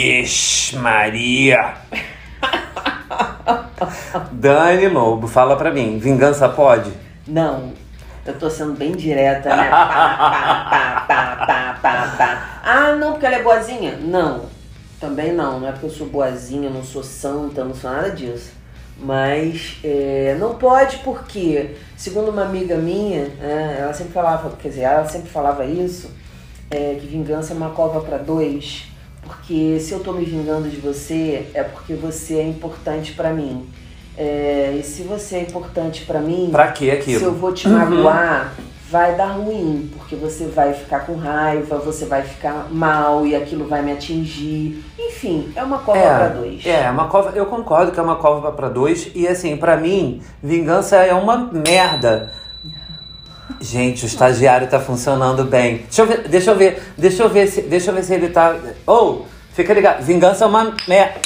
Vixe, Maria! Dani Lobo, fala pra mim, vingança pode? Não. Eu tô sendo bem direta, né? Pá, pá, pá. Ah, não, porque ela é boazinha? Não. Também não. Não é porque eu sou boazinha, não sou santa, não sou nada disso. Mas é, não pode porque, segundo uma amiga minha, é, ela sempre falava, quer dizer, ela sempre falava isso, é, que vingança é uma cova para dois. Porque se eu tô me vingando de você, é porque você é importante para mim. É, e se você é importante para mim, Pra que aquilo? se eu vou te magoar, vai dar ruim, porque você vai ficar com raiva, você vai ficar mal e aquilo vai me atingir. Enfim, é uma cova pra dois. É, uma cova, eu concordo que é uma cova pra dois. E assim, pra mim, vingança é uma merda. Gente, o estagiário tá funcionando bem. Deixa eu ver, deixa eu ver, deixa eu ver se, deixa eu ver se ele tá. Ou, fica ligado, vingança é uma merda.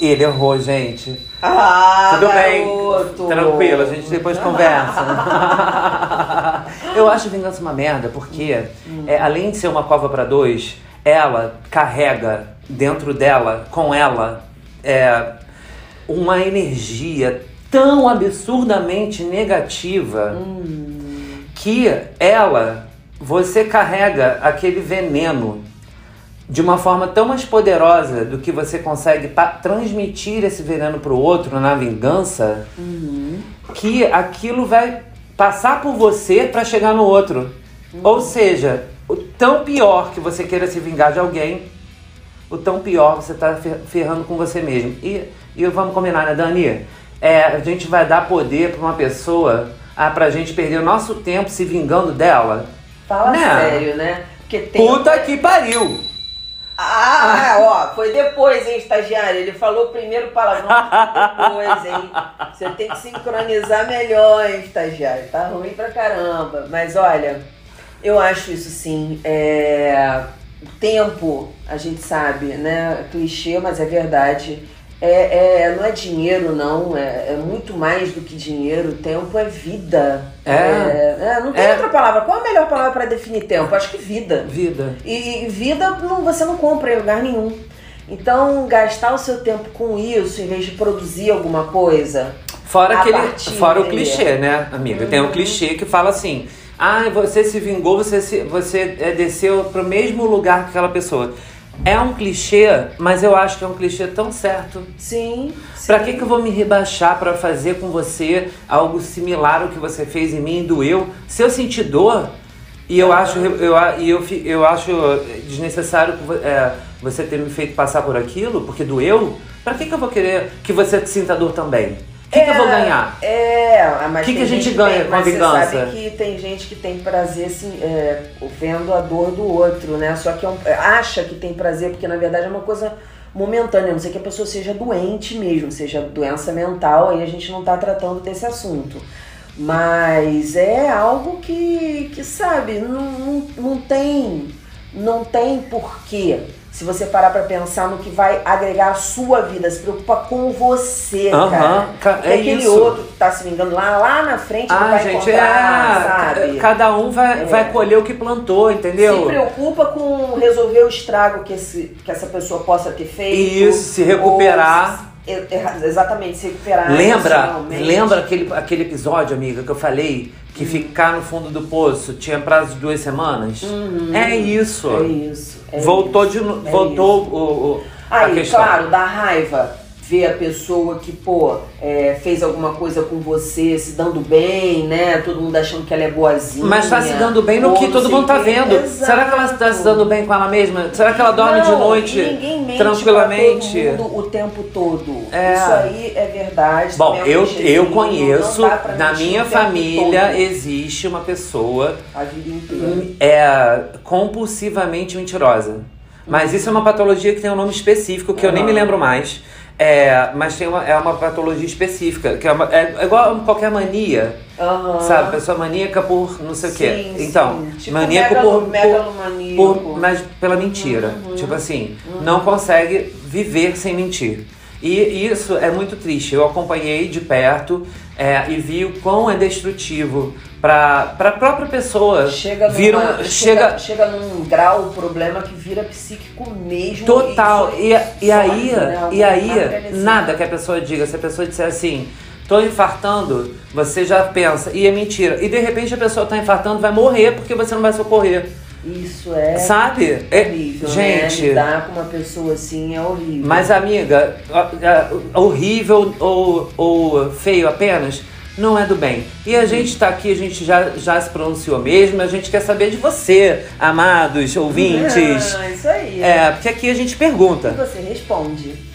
Ele errou, gente. Ah, Tudo bem, garoto. tranquilo, a gente depois conversa. eu acho vingança uma merda, porque é, além de ser uma cova pra dois, ela carrega dentro dela, com ela, é, uma energia tão absurdamente negativa que ela, você carrega aquele veneno de uma forma tão mais poderosa do que você consegue transmitir esse veneno pro outro na vingança, que aquilo vai passar por você para chegar no outro. Ou seja, o tão pior que você queira se vingar de alguém, o tão pior você tá fer- ferrando com você mesmo. E, e vamos combinar, né, Dani? É, a gente vai dar poder pra uma pessoa ah, pra gente perder o nosso tempo se vingando dela. Fala Né? sério, né? Porque tem. Puta que pariu! Ah, ó, foi depois, hein, estagiário? Ele falou primeiro palavrão, depois, hein? Você tem que sincronizar melhor, hein, estagiário? Tá ruim pra caramba. Mas olha, eu acho isso sim. É... O tempo, a gente sabe, né? Clichê, mas é verdade. É, é, não é dinheiro, não. É, é muito mais do que dinheiro. Tempo é vida. É. é, não tem É. outra palavra. Qual a melhor palavra pra definir tempo? Acho que vida. Vida. E e vida não, você não compra em lugar nenhum. Então, gastar o seu tempo com isso, em vez de produzir alguma coisa. Fora, aquele, fora o clichê, né, amiga? Tem Uhum. um clichê que fala assim: ah, você se vingou, você, se, você é, desceu pro mesmo lugar que aquela pessoa. É um clichê, mas eu acho que é um clichê tão certo. Sim. Pra sim. que, que eu vou me rebaixar pra fazer com você algo similar ao que você fez em mim e doeu? Se eu sentir dor, e eu acho, eu, e eu, eu acho desnecessário que vo- é, você ter me feito passar por aquilo, porque doeu, pra que, que eu vou querer que você sinta dor também? O que, que eu vou ganhar? É, mas Que que tem a gente gente ganha tem- com a mas você vingança? sabe que tem gente que tem prazer assim, é, vendo a dor do outro, né? Só que é um- acha que tem prazer, porque na verdade é uma coisa momentânea, a não sei que a pessoa seja doente mesmo, seja doença mental, aí a gente não tá tratando desse assunto. Mas é algo que, que sabe, não, não, não tem não tem porquê. Se você parar pra pensar no que vai agregar a sua vida, se preocupa com você, Aham, cara. ca- é aquele isso. outro que tá se vingando lá, lá na frente não Ah, vai gente, encontrar, é. sabe? Cada um vai, É. vai colher o que plantou, entendeu? Se preocupa com resolver o estrago que, esse, que essa pessoa possa ter feito. Isso, se recuperar. se- e- e- exatamente, se recuperar. Lembra, lembra aquele, aquele episódio, amiga, que eu falei que ficar no fundo do poço tinha prazo de duas semanas? É isso. Uhum. É isso. é voltou isso, de no- é voltou isso. o, o- a Aí, questão. claro, dá raiva ver a pessoa que, pô, é, fez alguma coisa com você, se dando bem, né? Todo mundo achando que ela é boazinha. Mas tá se dando bem no que todo mundo tá vendo. Será que ela tá se dando bem com ela mesma? Será que ela dorme de Não, noite e ninguém mente tranquilamente? O tempo todo. É. Isso aí é verdade. Bom, é eu, eu conheço, na minha família todo, existe uma pessoa a vida inteira. é compulsivamente mentirosa. Mas isso é uma patologia que tem um nome específico que eu nem me lembro mais. É, mas tem uma, é uma patologia específica, que é, uma- é igual a qualquer mania, Aham. sabe? Pessoa maníaca por não sei o quê. Sim, Então, sim. Tipo maníaco megalo- por, megalomaníaco. por- mas pela mentira. Tipo assim, não consegue viver sem mentir. E isso é muito triste. Eu acompanhei de perto é, e vi o quão é destrutivo para a própria pessoa. Chega, numa, um- chega, chega- chega num grau o problema que vira psíquico mesmo. Total. E, E, isso e aí, né? e aí nada que a pessoa diga. Se a pessoa disser assim, tô infartando, você já pensa, e é mentira. E de repente a pessoa tá infartando, vai morrer porque você não vai socorrer. Isso é Sabe? É- horrível, né? gente. Lidar com uma pessoa assim é horrível. Mas, amiga, horrível ou, ou feio apenas não é do bem. E a gente tá aqui, a gente já, já se pronunciou mesmo, a gente quer saber de você, amados ouvintes. Ah, isso aí. É, porque aqui a gente E pergunta. você responde.